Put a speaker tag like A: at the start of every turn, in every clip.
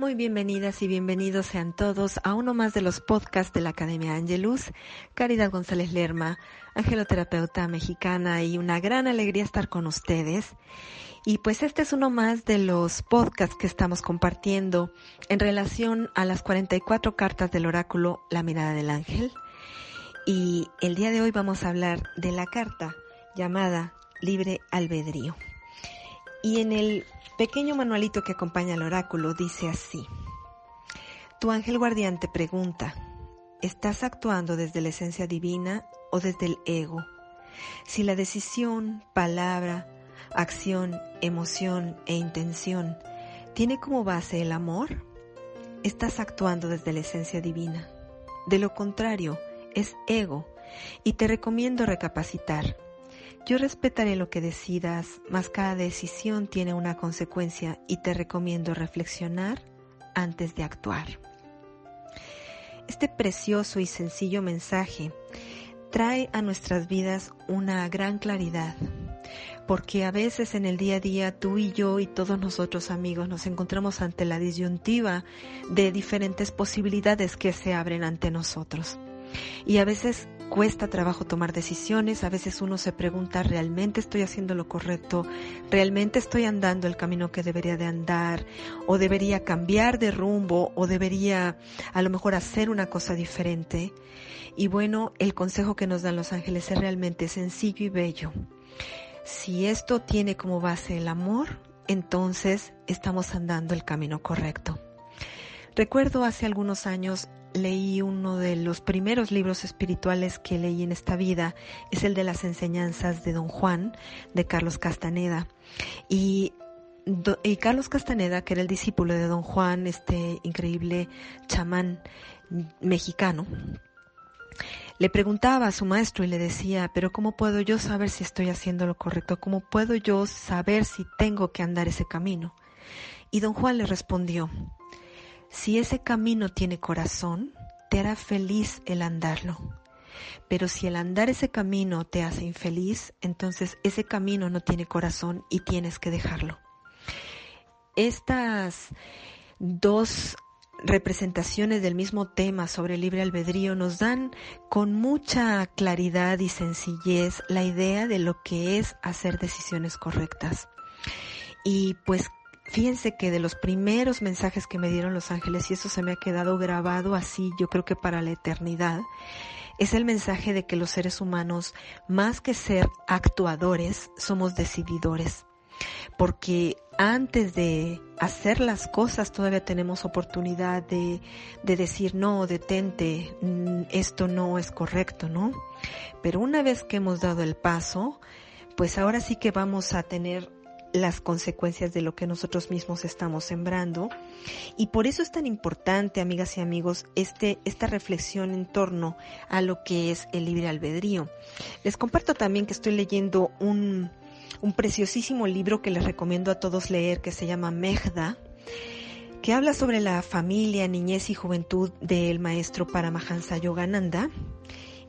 A: Muy bienvenidas y bienvenidos sean todos a uno más de los podcasts de la Academia Angelus. Caridad González Lerma, angeloterapeuta mexicana y una gran alegría estar con ustedes. Y pues este es uno más de los podcasts que estamos compartiendo en relación a las 44 cartas del oráculo La mirada del ángel. Y el día de hoy vamos a hablar de la carta llamada Libre Albedrío. Y en el pequeño manualito que acompaña al oráculo dice así. Tu ángel guardián te pregunta, ¿estás actuando desde la esencia divina o desde el ego? Si la decisión, palabra, acción, emoción e intención tiene como base el amor, estás actuando desde la esencia divina. De lo contrario, es ego y te recomiendo recapacitar. Yo respetaré lo que decidas, mas cada decisión tiene una consecuencia y te recomiendo reflexionar antes de actuar. Este precioso y sencillo mensaje trae a nuestras vidas una gran claridad, porque a veces en el día a día tú y yo y todos nosotros amigos nos encontramos ante la disyuntiva de diferentes posibilidades que se abren ante nosotros. Y a veces cuesta trabajo tomar decisiones, a veces uno se pregunta, ¿realmente estoy haciendo lo correcto? ¿Realmente estoy andando el camino que debería de andar? ¿O debería cambiar de rumbo? ¿O debería a lo mejor hacer una cosa diferente? Y bueno, el consejo que nos dan los ángeles es realmente sencillo y bello. Si esto tiene como base el amor, entonces estamos andando el camino correcto. Recuerdo hace algunos años leí uno de los primeros libros espirituales que leí en esta vida, es el de las enseñanzas de Don Juan, de Carlos Castaneda. Y, y Carlos Castaneda, que era el discípulo de Don Juan, este increíble chamán mexicano, le preguntaba a su maestro y le decía, pero ¿cómo puedo yo saber si estoy haciendo lo correcto? ¿Cómo puedo yo saber si tengo que andar ese camino? Y don Juan le respondió, si ese camino tiene corazón, te hará feliz el andarlo. Pero si el andar ese camino te hace infeliz, entonces ese camino no tiene corazón y tienes que dejarlo. Estas dos representaciones del mismo tema sobre el libre albedrío nos dan con mucha claridad y sencillez la idea de lo que es hacer decisiones correctas. Y pues Fíjense que de los primeros mensajes que me dieron los ángeles, y eso se me ha quedado grabado así, yo creo que para la eternidad, es el mensaje de que los seres humanos, más que ser actuadores, somos decididores. Porque antes de hacer las cosas todavía tenemos oportunidad de, de decir, no, detente, mm, esto no es correcto, ¿no? Pero una vez que hemos dado el paso, pues ahora sí que vamos a tener las consecuencias de lo que nosotros mismos estamos sembrando. Y por eso es tan importante, amigas y amigos, este, esta reflexión en torno a lo que es el libre albedrío. Les comparto también que estoy leyendo un, un preciosísimo libro que les recomiendo a todos leer que se llama Mejda que habla sobre la familia, niñez y juventud del maestro Paramahansa Yogananda.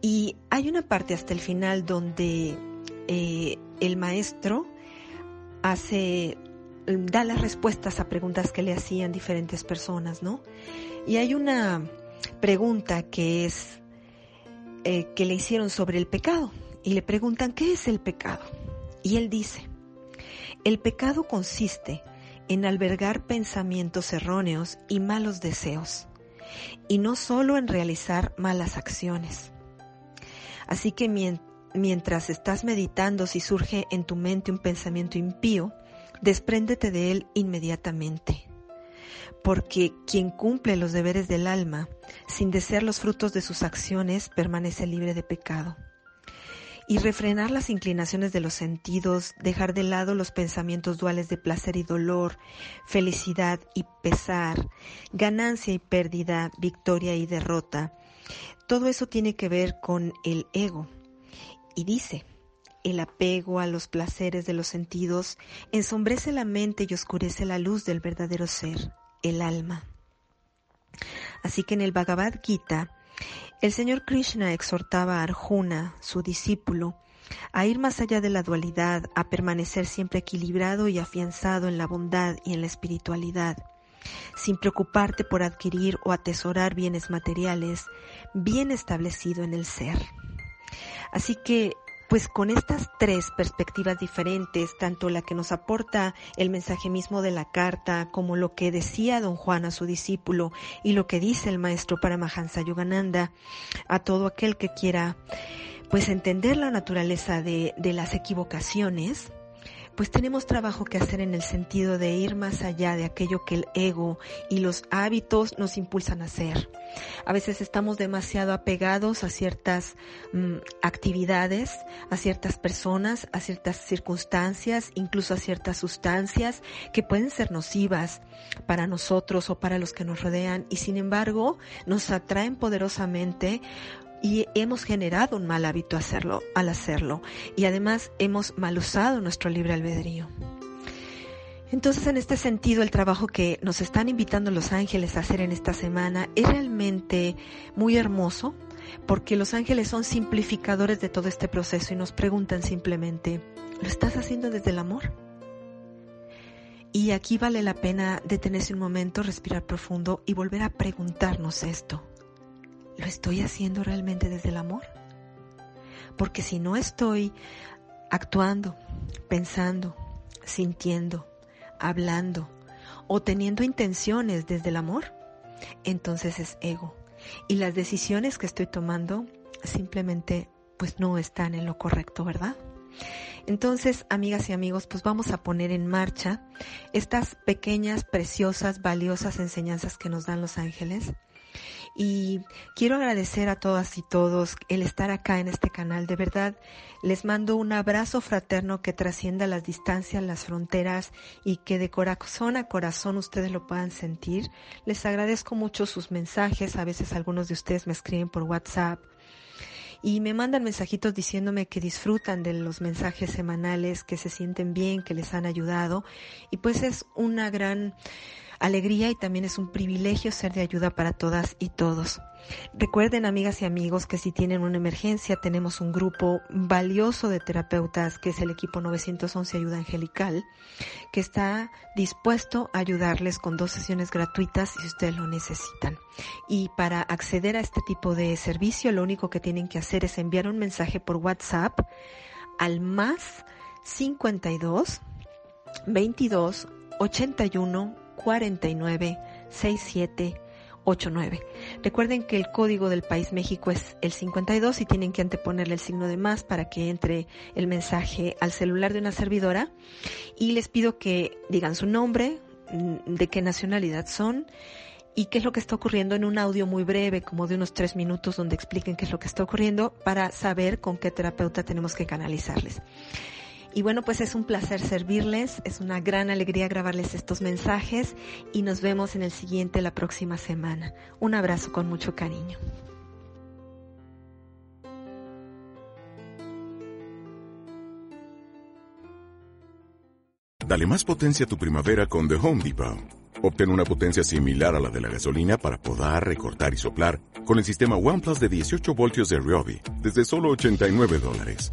A: Y hay una parte hasta el final donde eh, el maestro hace, da las respuestas a preguntas que le hacían diferentes personas, ¿no? Y hay una pregunta que es, eh, que le hicieron sobre el pecado. Y le preguntan, ¿qué es el pecado? Y él dice, el pecado consiste en albergar pensamientos erróneos y malos deseos, y no solo en realizar malas acciones. Así que mientras estás meditando, si surge en tu mente un pensamiento impío, despréndete de él inmediatamente. Porque quien cumple los deberes del alma, sin desear los frutos de sus acciones, permanece libre de pecado. y refrenar las inclinaciones de los sentidos, dejar de lado los pensamientos duales de placer y dolor, felicidad y pesar, ganancia y pérdida, victoria y derrota. Todo eso tiene que ver con el ego. Y dice, el apego a los placeres de los sentidos ensombrece la mente y oscurece la luz del verdadero ser, el alma. Así que en el Bhagavad Gita, el señor Krishna exhortaba a Arjuna, su discípulo, a ir más allá de la dualidad, a permanecer siempre equilibrado y afianzado en la bondad y en la espiritualidad, sin preocuparte por adquirir o atesorar bienes materiales, bien establecido en el ser. Así que pues con estas tres perspectivas diferentes, tanto la que nos aporta el mensaje mismo de la carta, como lo que decía don Juan a su discípulo y lo que dice el maestro Paramahansa Yogananda, a todo aquel que quiera pues entender la naturaleza de, de las equivocaciones, pues tenemos trabajo que hacer en el sentido de ir más allá de aquello que el ego y los hábitos nos impulsan a hacer. A veces estamos demasiado apegados a ciertas mm, actividades, a ciertas personas, a ciertas circunstancias, incluso a ciertas sustancias que pueden ser nocivas para nosotros o para los que nos rodean y sin embargo nos atraen poderosamente y hemos generado un mal hábito hacerlo, al hacerlo y además hemos mal usado nuestro libre albedrío. Entonces, en este sentido, el trabajo que nos están invitando los ángeles a hacer en esta semana es realmente muy hermoso, porque los ángeles son simplificadores de todo este proceso y nos preguntan simplemente, ¿lo estás haciendo desde el amor? Y aquí vale la pena detenerse un momento, respirar profundo y volver a preguntarnos esto. ¿Lo estoy haciendo realmente desde el amor? Porque si no estoy actuando, pensando, sintiendo, hablando o teniendo intenciones desde el amor, entonces es ego. Y las decisiones que estoy tomando simplemente pues no están en lo correcto, ¿verdad? Entonces, amigas y amigos, pues vamos a poner en marcha estas pequeñas, preciosas, valiosas enseñanzas que nos dan los ángeles y quiero agradecer a todas y todos el estar acá en este canal. De verdad, les mando un abrazo fraterno que trascienda las distancias, las fronteras y que de corazón a corazón ustedes lo puedan sentir. Les agradezco mucho sus mensajes. A veces algunos de ustedes me escriben por WhatsApp y me mandan mensajitos diciéndome que disfrutan de los mensajes semanales, que se sienten bien, que les han ayudado y pues es una gran alegría y también es un privilegio ser de ayuda para todas y todos. Recuerden, amigas y amigos, que si tienen una emergencia, tenemos un grupo valioso de terapeutas, que es el equipo 911 Ayuda Angelical, que está dispuesto a ayudarles con dos sesiones gratuitas si ustedes lo necesitan. Y para acceder a este tipo de servicio, lo único que tienen que hacer es enviar un mensaje por WhatsApp al más 52 22 81 49 67 89. Recuerden que el código del país México es el 52 y tienen que anteponerle el signo de más para que entre el mensaje al celular de una servidora. Y les pido que digan su nombre, mm, de qué nacionalidad son y qué es lo que está ocurriendo en un audio muy breve, como de unos tres minutos, donde expliquen qué es lo que está ocurriendo para saber con qué terapeuta tenemos que canalizarles. Y bueno, pues es un placer servirles, es una gran alegría grabarles estos mensajes y nos vemos en el siguiente la próxima semana. Un abrazo con mucho cariño.
B: Dale más potencia a tu primavera con The Home Depot. Obtén una potencia similar a la de la gasolina para podar, recortar y soplar con el sistema OnePlus de 18 voltios de Ryobi desde solo 89 dólares.